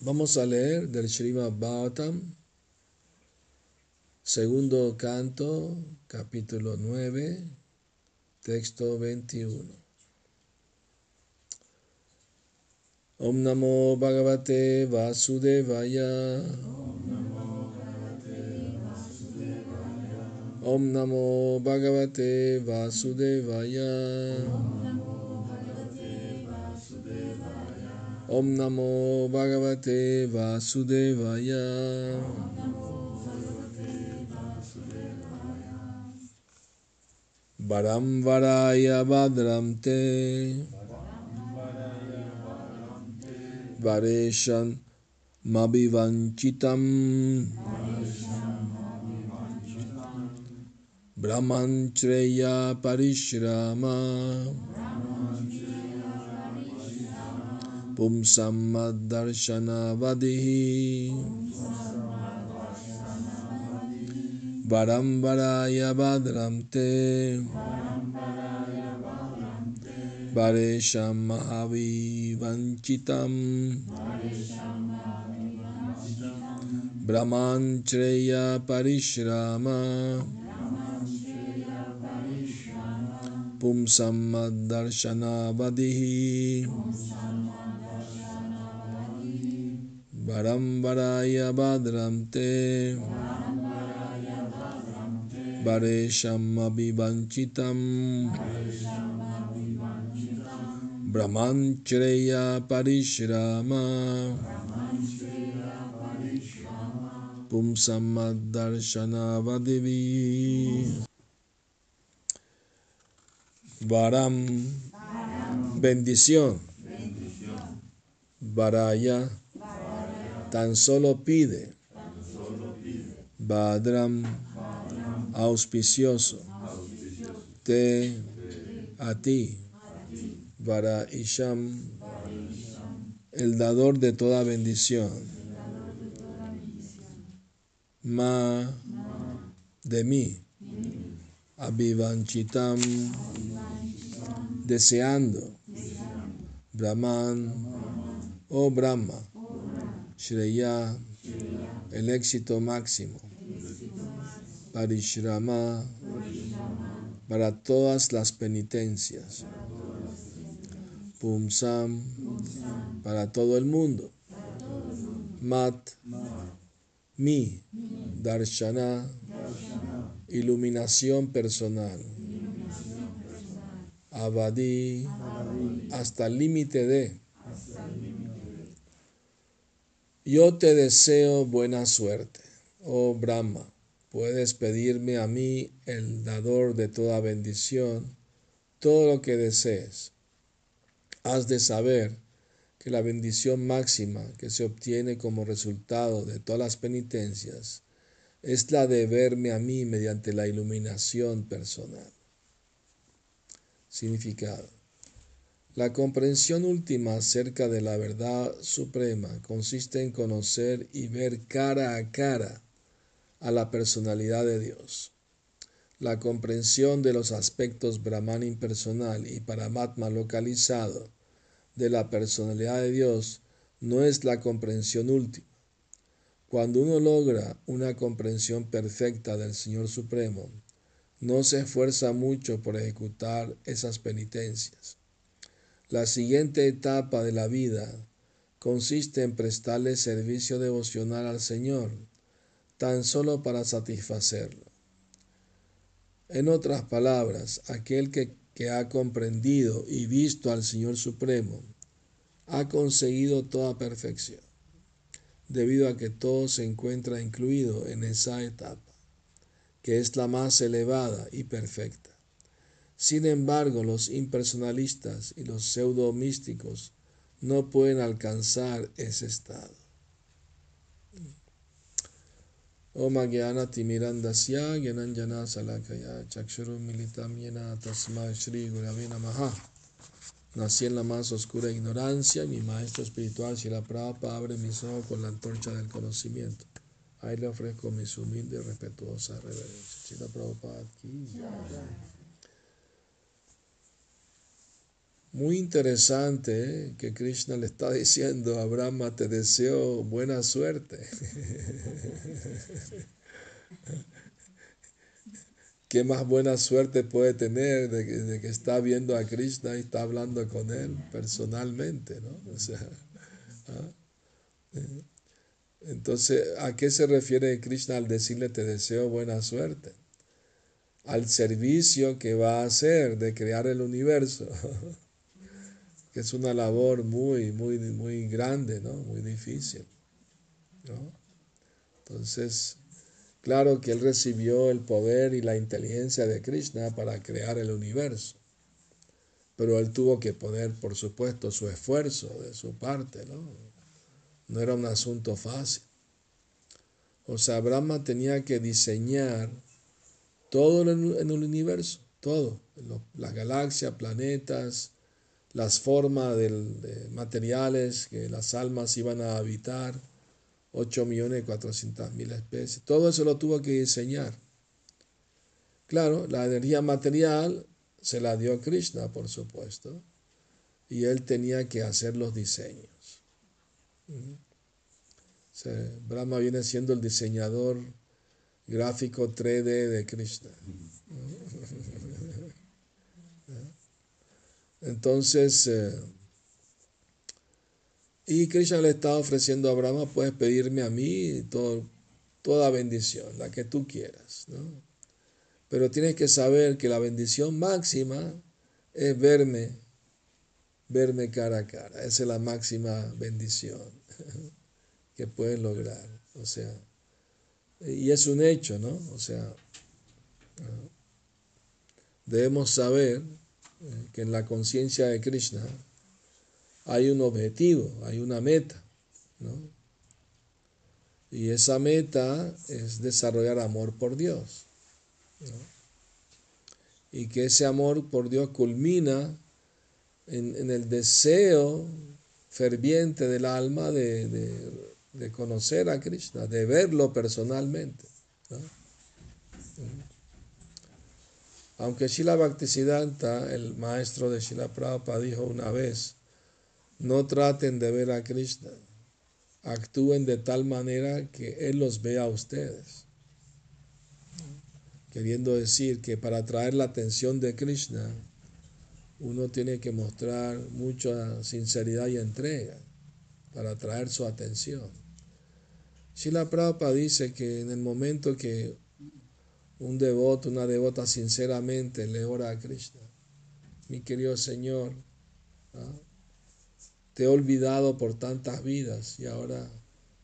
Vamos a leer del Srimad Bhagavatam, segundo canto, capítulo 9, texto 21. Om Namo Bhagavate Vasudevaya. Om Namo Bhagavate Vasudevaya. Om Namo Bhagavate Vasudevaya. Varam Varaya Badram Te. Vareshan Mabivanchitam. Brahman Shreya Parishrama. Pumsammaddarshanavadihi Varamvaraya Badramte Varesham Mahavivanchitam Brahman Shreya Parishrama. Pumsammaddarshanavadihi Varamvaraya Badramte Varesham Abhivanchitam Brahman Shreya Parishrama Pumsamaddarshanavadivi Varam. Bendición. Varaya Tan solo pide. Badram, auspicioso. Te, a ti. Vara Isham, el dador de toda bendición. Ma, de mí. Abivanchitam, deseando. Brahman, oh Brahma Shreya, el éxito máximo. Parishrama, para todas las penitencias. Pumsam, para todo el mundo. Mat, mi, Darshana, iluminación personal. Abadi, hasta el límite de. Yo te deseo buena suerte, oh Brahma. Puedes pedirme a mí, el dador de toda bendición, todo lo que desees. Has de saber que la bendición máxima que se obtiene como resultado de todas las penitencias es la de verme a mí mediante la iluminación personal. Significado. La comprensión última acerca de la verdad suprema consiste en conocer y ver cara a cara a la personalidad de Dios. La comprensión de los aspectos Brahman impersonal y Paramatma localizado de la personalidad de Dios no es la comprensión última. Cuando uno logra una comprensión perfecta del Señor Supremo, no se esfuerza mucho por ejecutar esas penitencias la siguiente etapa de la vida consiste en prestarle servicio devocional al Señor, tan solo para satisfacerlo. En otras palabras, aquel que, que, ha comprendido y visto al Señor Supremo ha conseguido toda perfección, debido a que todo se encuentra incluido en esa etapa, que es la más elevada y perfecta. Sin embargo, los impersonalistas y los pseudo místicos no pueden alcanzar ese estado. Salakaya Chakshuru Militam Yena Tasma Shri Gurave Namaha. Nací en la más oscura ignorancia, mi maestro espiritual la Prabhupada abre mis ojos con la antorcha del conocimiento. Ahí le ofrezco mis humildes y respetuosas reverencias. Shila Prabhupada aquí. Muy interesante ¿eh? que Krishna le está diciendo a Brahma, te deseo buena suerte. ¿Qué más buena suerte puede tener de que, está viendo a Krishna y está hablando con él personalmente? ¿no? ¿ah? Eh, entonces, ¿a qué se refiere Krishna al decirle te deseo buena suerte? Al servicio que va a hacer de crear el universo. que es una labor muy, muy, muy grande, ¿no? Muy difícil, ¿no? Entonces, claro que él recibió el poder y la inteligencia de Krishna para crear el universo, pero él tuvo que poner, por supuesto, su esfuerzo de su parte, ¿no? No era un asunto fácil. O sea, Brahma tenía que diseñar todo en el universo, todo, las galaxias, planetas, las formas de materiales que las almas iban a habitar, 8 millones mil especies, todo eso lo tuvo que diseñar. Claro, la energía material se la dio Krishna, por supuesto, y él tenía que hacer los diseños. Brahma viene siendo el diseñador gráfico 3D de Krishna. Entonces, eh, y Krishna le está ofreciendo a Brahma, puedes pedirme a mí toda bendición, la que tú quieras. ¿no? Pero tienes que saber que la bendición máxima es verme, verme cara a cara. Esa es la máxima bendición que puedes lograr. O sea, y es un hecho, ¿no? O sea, debemos saber que en la conciencia de Krishna hay un objetivo, hay una meta, ¿no? Y esa meta es desarrollar amor por Dios. Y que ese amor por Dios culmina en, el deseo ferviente del alma de, conocer a Krishna, de verlo personalmente. ¿no? Aunque Shila Bhaktisiddhanta, el maestro de Shila Prabhupada, dijo una vez, no traten de ver a Krishna, actúen de tal manera que Él los vea a ustedes. Queriendo decir que para atraer la atención de Krishna, uno tiene que mostrar mucha sinceridad y entrega para atraer su atención. Shila Prabhupada dice que en el momento que un devoto, una devota sinceramente le ora a Krishna. Mi querido Señor, ¿ah? te he olvidado por tantas vidas y ahora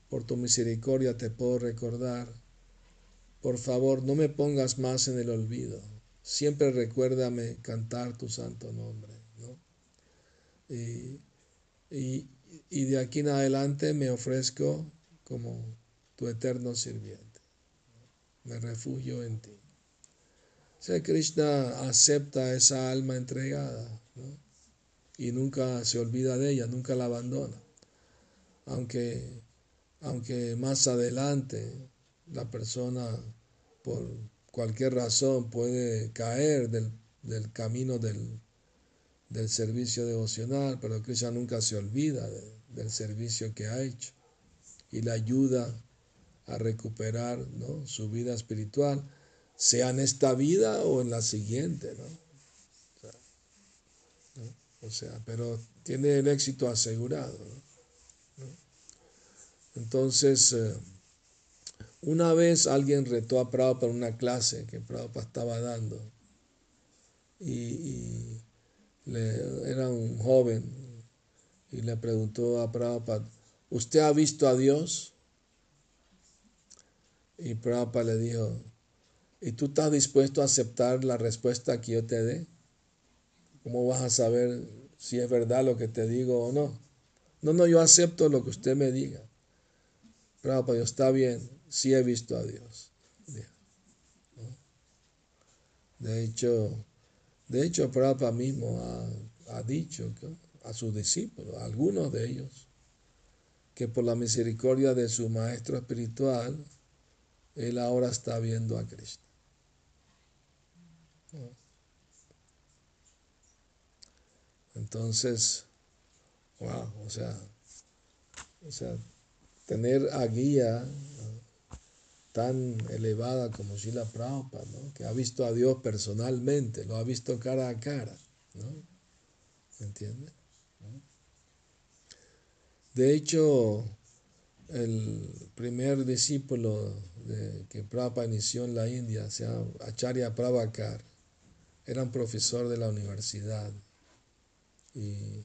por tu misericordia te puedo recordar. Por favor, no me pongas más en el olvido. Siempre recuérdame cantar tu santo nombre. Y, y de aquí en adelante me ofrezco como tu eterno sirviente me refugio en ti. O Krishna acepta esa alma entregada y nunca se olvida de ella, nunca la abandona. Aunque, aunque más adelante la persona por cualquier razón puede caer del, camino del, servicio devocional, pero Krishna nunca se olvida del servicio que ha hecho y la ayuda a recuperar ¿no? su vida espiritual, sea en esta vida o en la siguiente. ¿no? O sea, pero tiene el éxito asegurado. Entonces, eh, una vez alguien retó a Prabhupada para una clase que Prabhupada estaba dando y, era un joven y le preguntó a Prabhupada, ¿usted ha visto a Dios? Y Prabhupada le dijo, ¿y tú estás dispuesto a aceptar la respuesta que yo te dé? ¿Cómo vas a saber si es verdad lo que te digo o no? No, no, yo acepto lo que usted me diga. Prabhupada, yo está bien, sí he visto a Dios. De hecho, de hecho, Prabhupada mismo ha, ha dicho a sus discípulos, a algunos de ellos, que por la misericordia de su maestro espiritual, él ahora está viendo a Cristo. Entonces, wow, o sea, o sea, tener a guía tan elevada como Shila Prabhupada, ¿no? que ha visto a Dios personalmente, lo ha visto cara a cara. ¿no? ¿Me entiendes? De hecho, el primer discípulo de, que Prabhupada inició en la India, se llama Acharya Prabhakar, era un profesor de la universidad y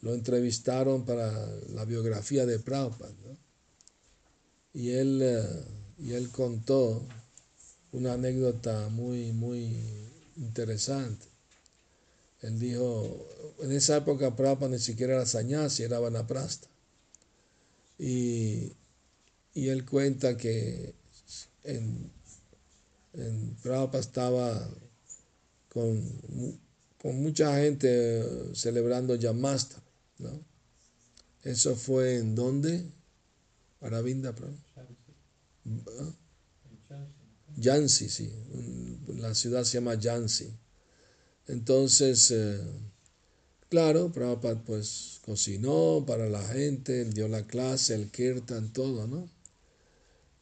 lo entrevistaron para la biografía de Prabhupada. Y él eh, y él contó una anécdota muy, muy interesante. Él dijo, en esa época Prabhupada ni siquiera era sañasi, era vanaprasta. Y, y él cuenta que en, en Prabhupada estaba con, con, mucha gente celebrando Yamasta. ¿no? Eso fue en dónde? Aravinda, Prabhupada. Yansi, sí. La ciudad se llama Yansi. Entonces, eh, claro, Prabhupada pues cocinó para la gente, dio la clase, el kirtan, todo, ¿no?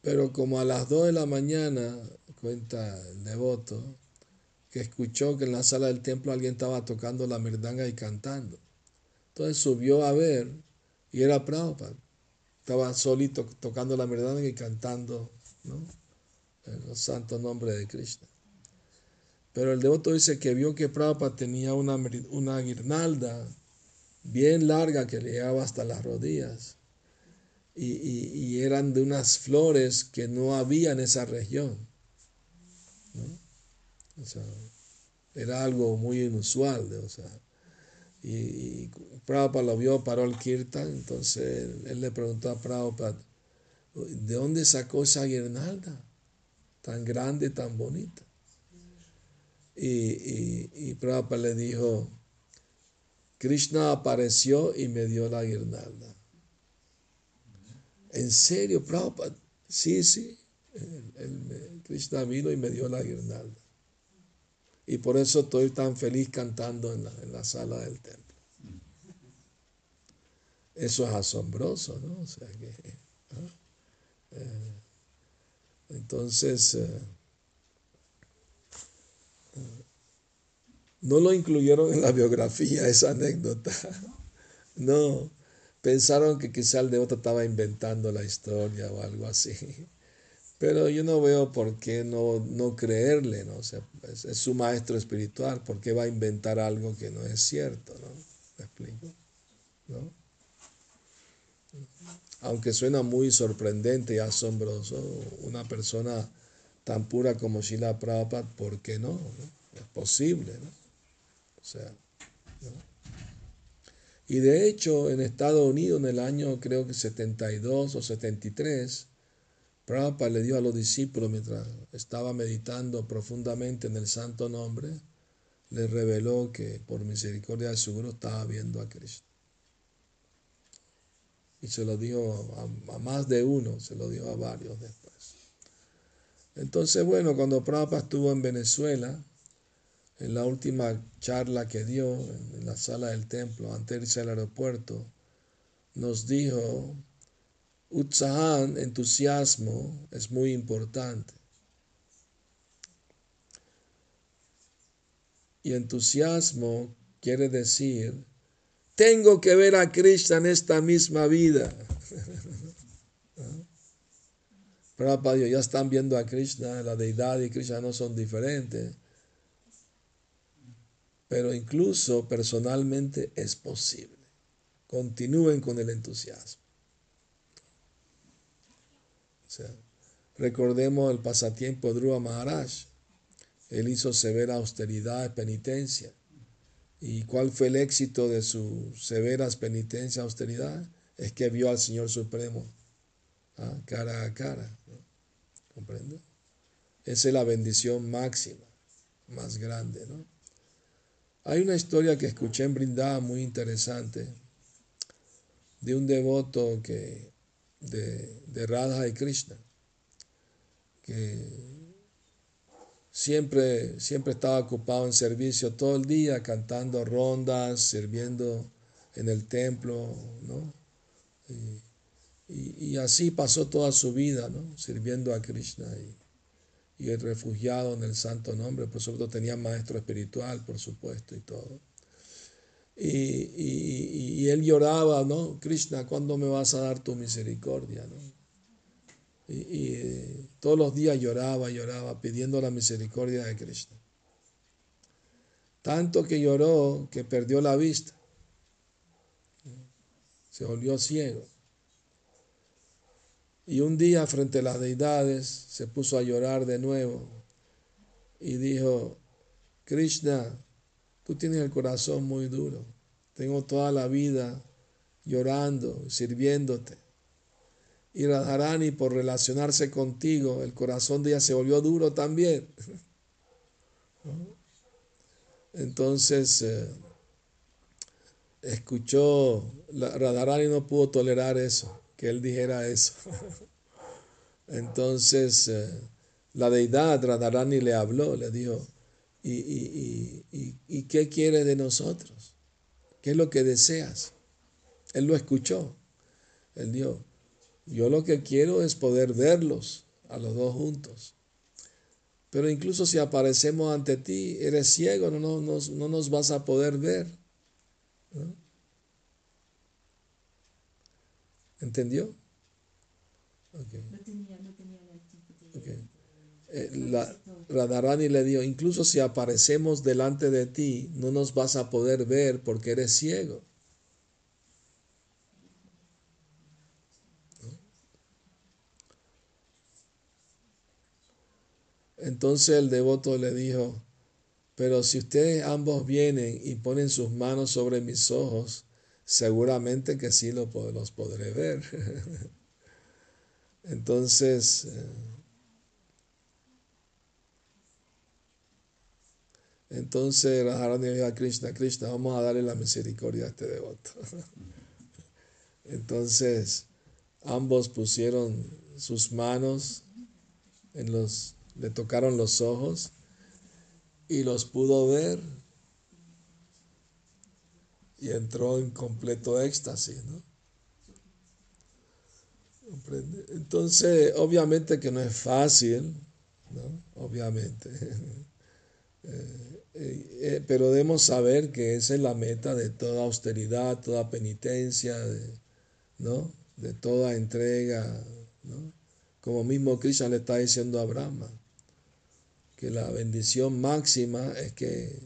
Pero como a las 2 de la mañana, cuenta el devoto, que escuchó que en la sala del templo alguien estaba tocando la merdanga y cantando. Entonces subió a ver y era Prabhupada. Estaba solito tocando la merdanga y cantando ¿no? los santos nombres de Krishna. Pero el devoto dice que vio que Prabhupada tenía una, una guirnalda bien larga que le llegaba hasta las rodillas. Y, y, eran de unas flores que no había en esa región. ¿no? O sea, era algo muy inusual. O sea, y, Prabhupada lo vio, paró el kirtan, entonces él, le preguntó a Prabhupada, ¿de dónde sacó esa guirnalda tan grande, tan bonita? Y, y, y Prabhupada le dijo, Krishna apareció y me dio la guirnalda. ¿En serio, Prabhupada? Sí, sí. Krishna vino y me dio la guirnalda. Y por eso estoy tan feliz cantando en la, en la sala del templo. Eso es asombroso, ¿no? O sea que, eh, entonces, eh, no lo incluyeron en la biografía esa anécdota. No, pensaron que quizá el devoto estaba inventando la historia o algo así. Pero yo no veo por qué no, no creerle, ¿no? O sea, es, su maestro espiritual, ¿por qué va a inventar algo que no es cierto, ¿no? ¿Me explico? ¿No? Aunque suena muy sorprendente y asombroso, una persona tan pura como Shila Prabhupada, ¿por qué no? Es posible, ¿no? O sea, ¿no? Y de hecho, en Estados Unidos, en el año creo que 72 o 73, Prabhupada le dio a los discípulos mientras estaba meditando profundamente en el santo nombre, le reveló que por misericordia de su Guru estaba viendo a Cristo. Y se lo dio a, más de uno, se lo dio a varios después. Entonces, bueno, cuando Prabhupada estuvo en Venezuela, en la última charla que dio en la sala del templo, antes de irse al aeropuerto, nos dijo, Utsahan, entusiasmo, es muy importante. Y entusiasmo quiere decir tengo que ver a Krishna en esta misma vida. Prabhupada, ya están viendo a Krishna, la deidad y Krishna no son diferentes. Pero incluso personalmente es posible. Continúen con el entusiasmo. O sea, recordemos el pasatiempo de Dhruva Maharaj. Él hizo severa austeridad y penitencia ¿Y cuál fue el éxito de sus severas penitencias, austeridad? Es que vio al Señor Supremo ¿ah? cara a cara. ¿Comprende? Esa es la bendición máxima, más grande. ¿no? Hay una historia que escuché en Brindada muy interesante de un devoto que, de, de Radha y Krishna que siempre, siempre estaba ocupado en servicio todo el día, cantando rondas, sirviendo en el templo, ¿no? Y, así pasó toda su vida, ¿no? Sirviendo a Krishna y, y refugiado en el santo nombre, por supuesto tenía maestro espiritual, por supuesto, y todo. Y, él lloraba, ¿no? Krishna, ¿cuándo me vas a dar tu misericordia? ¿no? Y, eh, todos los días lloraba, lloraba, pidiendo la misericordia de Krishna. Tanto que lloró que perdió la vista. Se volvió ciego. Y un día frente a las deidades se puso a llorar de nuevo y dijo, Krishna, tú tienes el corazón muy duro. Tengo toda la vida llorando, sirviéndote. Y Radharani, por relacionarse contigo, el corazón de ella se volvió duro también. Entonces, eh, escuchó, Radharani no pudo tolerar eso, que él dijera eso. Entonces, eh, la deidad Radharani le habló, le dijo, ¿y, y, y, y qué quiere de nosotros? ¿Qué es lo que deseas? Él lo escuchó. Él dijo, yo lo que quiero es poder verlos a los dos juntos. Pero incluso si aparecemos ante ti, eres ciego, no, no, no, nos vas a poder ver. ¿Entendió? Okay. Eh, la, Radharani le dijo, incluso si aparecemos delante de ti, no nos vas a poder ver porque eres ciego. Entonces el devoto le dijo, pero si ustedes ambos vienen y ponen sus manos sobre mis ojos, seguramente que sí los podré ver. Entonces, eh, entonces Radharani le dijo a Krishna, Krishna, vamos a darle la misericordia a este devoto. Entonces, ambos pusieron sus manos en los le tocaron los ojos y los pudo ver y entró en completo éxtasis, ¿no? Entonces, obviamente que no es fácil, ¿no? Obviamente. Eh, eh, eh, pero debemos saber que esa es la meta de toda austeridad, toda penitencia, ¿no? De toda entrega, ¿no? Como mismo Krishna le está diciendo a Brahma que la bendición máxima es que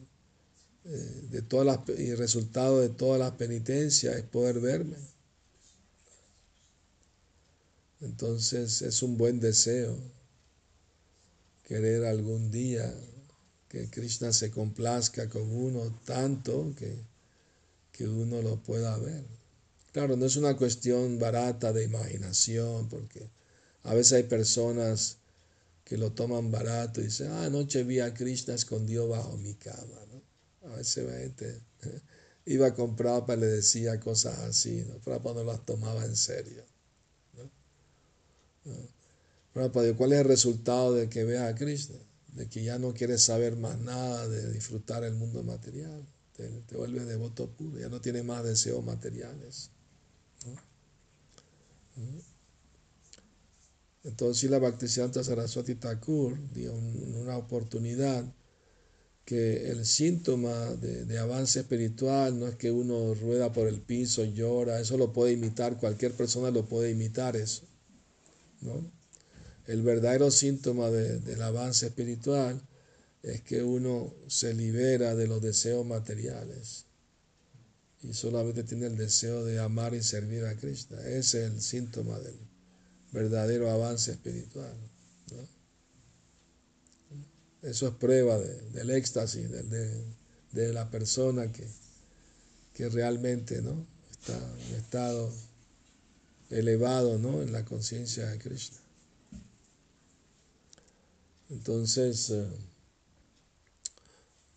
de todas las, y resultado de todas las penitencias es poder verme. Entonces es un buen deseo querer algún día que Krishna se complazca con uno tanto que, que uno lo pueda ver. Claro, no es una cuestión barata de imaginación, porque a veces hay personas que lo toman barato y dicen, ah, anoche vi a Krishna escondido bajo mi cama. A veces la gente iba a comprar para le decía cosas así, ¿no? Prabhupada no las tomaba en serio. ¿no? ¿no? ¿cuál es el resultado de que veas a Krishna? De que ya no quieres saber más nada de disfrutar el mundo material. Te, te vuelves devoto puro, ya no tienes más deseos materiales. ¿no? Entonces la Bhaktisiddhanta Saraswati Thakur dio una oportunidad que el síntoma de, avance espiritual no es que uno rueda por el piso, llora, eso lo puede imitar, cualquier persona lo puede imitar eso. ¿no? El verdadero síntoma del avance espiritual es que uno se libera de los deseos materiales y solamente tiene el deseo de amar y servir a Krishna. Ese es el síntoma del, verdadero avance espiritual. Eso es prueba del éxtasis de, la persona que, que realmente ¿no? está en estado elevado ¿no? en la conciencia de Krishna. Entonces, eh,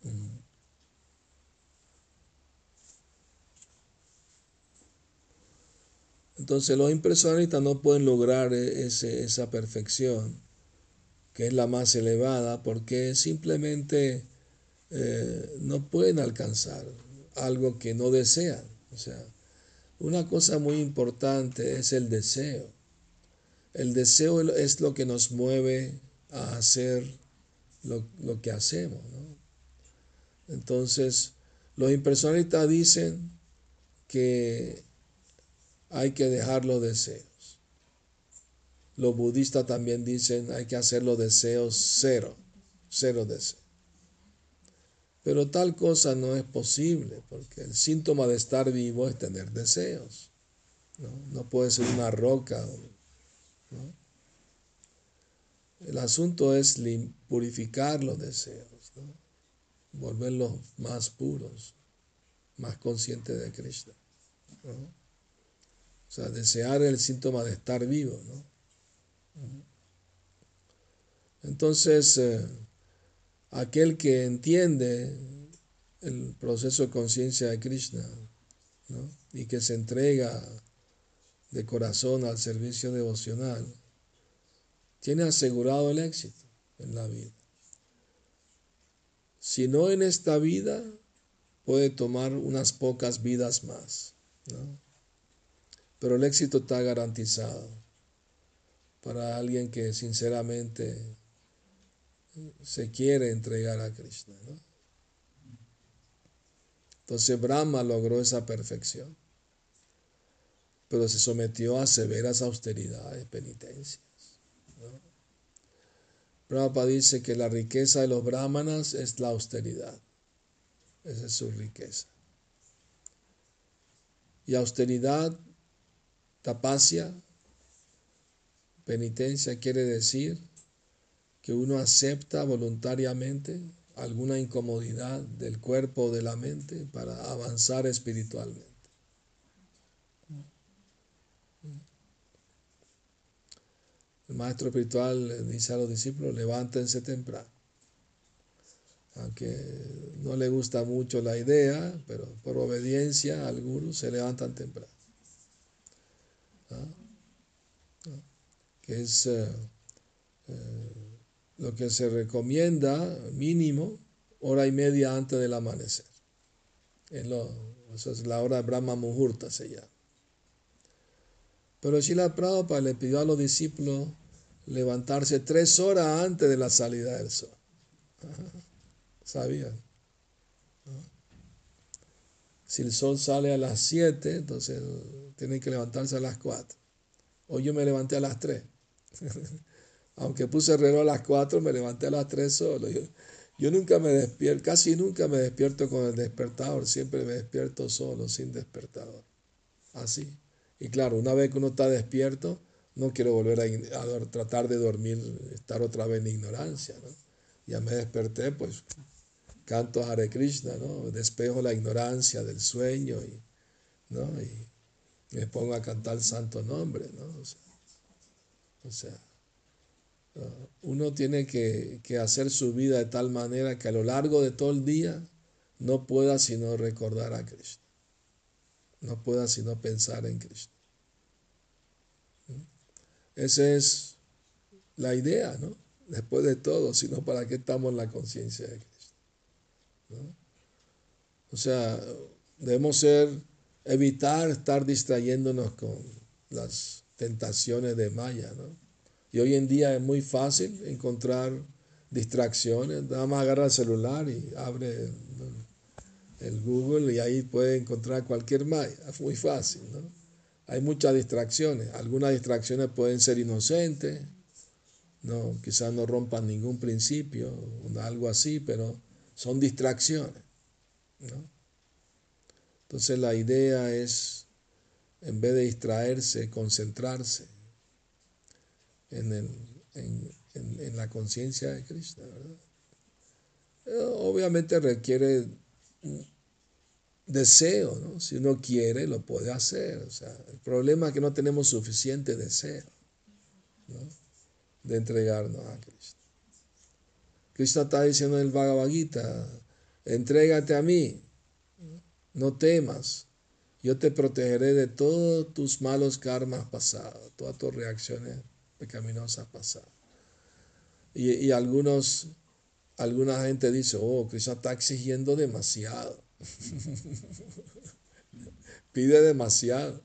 mm, Entonces los impresionistas no pueden lograr e-, ese, esa perfección que es la más elevada, porque simplemente eh, no pueden alcanzar algo que no desean. O sea, una cosa muy importante es el deseo. El deseo es lo que nos mueve a hacer lo, lo que hacemos. Entonces, los impersonalistas dicen que hay que dejar los deseos. Los budistas también dicen hay que hacer los deseos cero, cero deseos. Pero tal cosa no es posible, porque el síntoma de estar vivo es tener deseos. No, puede ser una roca. El asunto es purificar los deseos, volverlos más puros, más conscientes de Krishna. O sea, desear el síntoma de estar vivo. ¿no? Entonces, eh, aquel que entiende el proceso de conciencia de Krishna y que se entrega de corazón al servicio devocional, tiene asegurado el éxito en la vida. Si no en esta vida, puede tomar unas pocas vidas más. Pero el éxito está garantizado para alguien que sinceramente se quiere entregar a Krishna. Entonces Brahma logró esa perfección, pero se sometió a severas austeridades, penitencias. Brahma dice que la riqueza de los brahmanas es la austeridad. Esa es su riqueza. Y austeridad, tapasya, penitencia quiere decir que uno acepta voluntariamente alguna incomodidad del cuerpo o de la mente para avanzar espiritualmente. El maestro espiritual dice a los discípulos, levántense temprano. Aunque no le gusta mucho la idea, pero por obediencia al guru se levantan temprano. ¿Ah? Que es eh, eh, lo que se recomienda mínimo hora y media antes del amanecer. Es eso es la hora de Brahma Muhurta se llama. Pero Shila Prabhupada le pidió a los discípulos levantarse tres horas antes de la salida del sol. ¿Sabían? Si el sol sale a las siete, entonces tienen que levantarse a las cuatro. Hoy yo me levanté a las tres. Aunque puse el reloj a las 4, me levanté a las 3 solo. Yo, nunca me despierto, casi nunca me despierto con el despertador, siempre me despierto solo, sin despertador. Así. Y claro, una vez que uno está despierto, no quiero volver a, tratar de dormir, estar otra vez en ignorancia. ¿no? Ya me desperté, pues canto Hare Krishna, ¿no? despejo la ignorancia del sueño y, ¿no? y me pongo a cantar el santo nombre. ¿no? Uno tiene que, hacer su vida de tal manera que a lo largo de todo el día no pueda sino recordar a Cristo. No pueda sino pensar en Cristo. ¿Mm? Esa es la idea, ¿no? Después de todo, sino para qué estamos en la conciencia de Cristo. O sea, debemos ser, evitar estar distrayéndonos con las tentaciones de Maya, ¿no? Y hoy en día es muy fácil encontrar distracciones. Nada más agarra el celular y abre el, Google y ahí puede encontrar cualquier maya. Es muy fácil, ¿no? Hay muchas distracciones. Algunas distracciones pueden ser inocentes, no, quizás no rompan ningún principio, algo así, pero son distracciones. ¿no? Entonces la idea es, en vez de distraerse, concentrarse en, el, en, en, la conciencia de Krishna. Eh, obviamente requiere deseo, ¿no? Si uno quiere, lo puede hacer. El problema es que no tenemos suficiente deseo de entregarnos a Cristo. Krishna está diciendo en el Bhagavad Gita, entrégate a mí, no temas, yo te protegeré de todos tus malos karmas pasados, todas tus reacciones pecaminosa pasada. Y, algunos, alguna gente dice, oh, Krishna está exigiendo demasiado. Pide demasiado.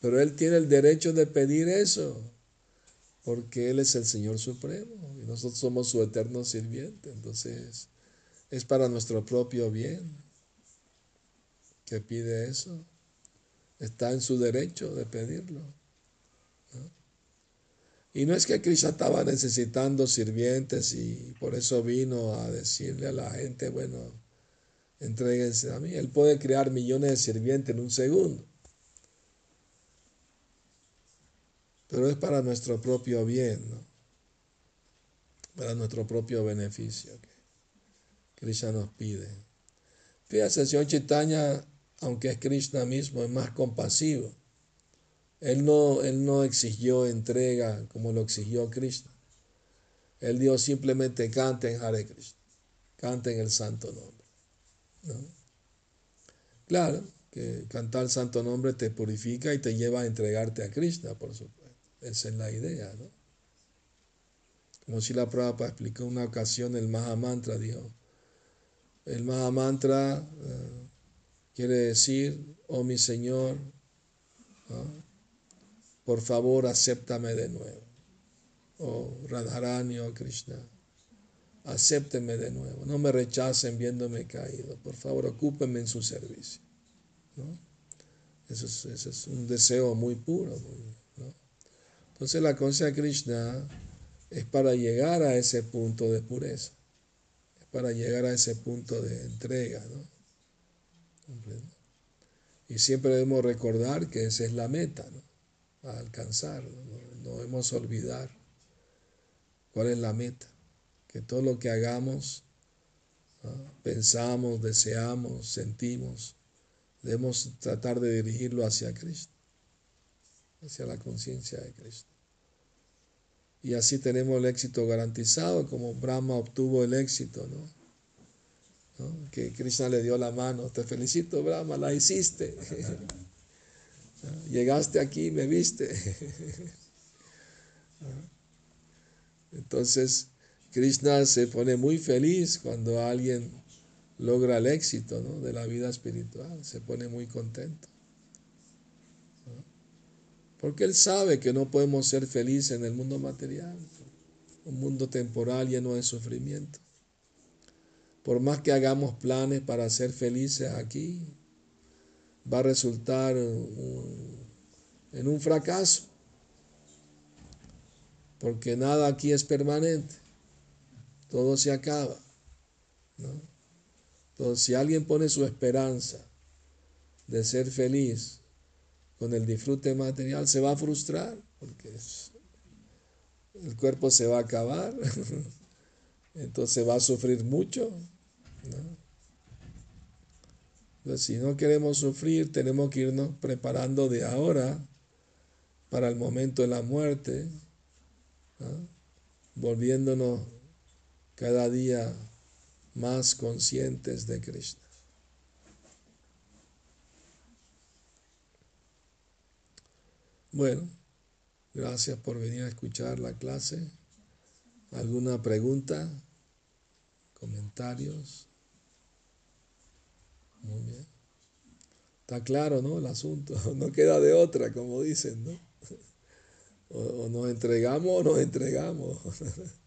Pero Él tiene el derecho de pedir eso, porque Él es el Señor Supremo y nosotros somos su eterno sirviente. Entonces, es para nuestro propio bien que pide eso. Está en su derecho de pedirlo. Y no es que Krishna estaba necesitando sirvientes y por eso vino a decirle a la gente, bueno, entréguense a mí. Él puede crear millones de sirvientes en un segundo. Pero es para nuestro propio bien, ¿no? para nuestro propio beneficio que Krishna nos pide. Fíjate, el señor Chaitanya, aunque es Krishna mismo, es más compasivo. Él no, él no exigió entrega como lo exigió Krishna. Él dio simplemente canten Hare Krishna, canten el santo nombre. Claro que cantar el santo nombre te purifica y te lleva a entregarte a Krishna, por supuesto. Esa es la idea, ¿no? Como si la Prabhupada explicó una ocasión el Mahamantra, dijo, el Mahamantra uh, quiere decir, oh mi Señor, por favor acéptame de nuevo. Oh Radharani, oh Krishna, acépteme de nuevo. No me rechacen viéndome caído. Por favor, ocúpenme en su servicio. ¿no? Eso, es, un deseo muy puro. Entonces la conciencia de Krishna es para llegar a ese punto de pureza, es para llegar a ese punto de entrega. Y siempre debemos recordar que esa es la meta, ¿no? a alcanzar, no, no debemos olvidar cuál es la meta, que todo lo que hagamos, pensamos, deseamos, sentimos, debemos tratar de dirigirlo hacia Cristo hacia la conciencia de Cristo. Y así tenemos el éxito garantizado, como Brahma obtuvo el éxito, ¿no? Que Krishna le dio la mano. Te felicito, Brahma, la hiciste. Llegaste aquí, me viste. Entonces, Krishna se pone muy feliz cuando alguien logra el éxito de la vida espiritual, se pone muy contento. Porque Él sabe que no podemos ser felices en el mundo material, un mundo temporal lleno de sufrimiento. Por más que hagamos planes para ser felices aquí, va a resultar en un fracaso. Porque nada aquí es permanente. Todo se acaba. Entonces, si alguien pone su esperanza de ser feliz con el disfrute material se va a frustrar porque el cuerpo se va a acabar, entonces va a sufrir mucho. Si no queremos sufrir, tenemos que irnos preparando de ahora para el momento de la muerte, volviéndonos cada día más conscientes de Cristo. Bueno, gracias por venir a escuchar la clase. ¿Alguna pregunta? ¿Comentarios? Muy bien. Está claro, ¿no? El asunto. No queda de otra, como dicen, ¿no? O, nos entregamos o nos entregamos.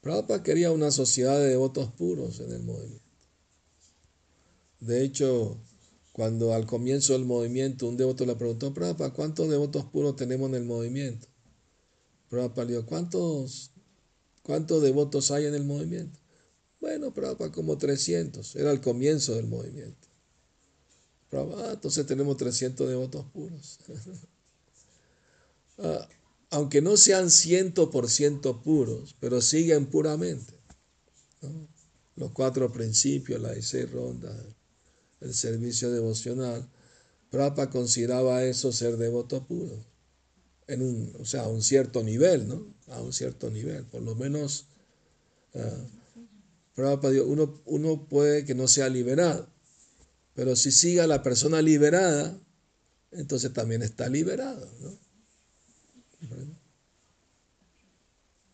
Prabhupada quería una sociedad de devotos puros en el movimiento. De hecho, cuando al comienzo del movimiento un devoto le preguntó, Prabhupada, ¿cuántos devotos puros tenemos en el movimiento? Prabhupada le dijo, ¿cuántos, ¿cuántos devotos hay en el movimiento? Bueno, Prabhupada, como 300. Era el comienzo del movimiento. Prabhupada, ah, entonces tenemos 300 devotos puros. Ah, aunque no sean 100% puros, pero siguen puramente. Los cuatro principios, las seis rondas, el servicio devocional, Prabhupada consideraba eso ser devoto puro, en un, o sea, a un cierto nivel, ¿no? A un cierto nivel, por lo menos uh, uno, uno puede que no sea liberado, pero si siga la persona liberada, entonces también está liberado. ¿no?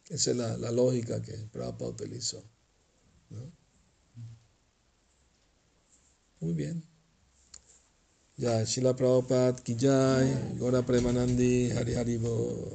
Esa es la, lógica que Prabhupada utilizó. Muy bien. Ya, Shila Prabhupada Kijay, Gora Premanandi, Hari Hari Bo.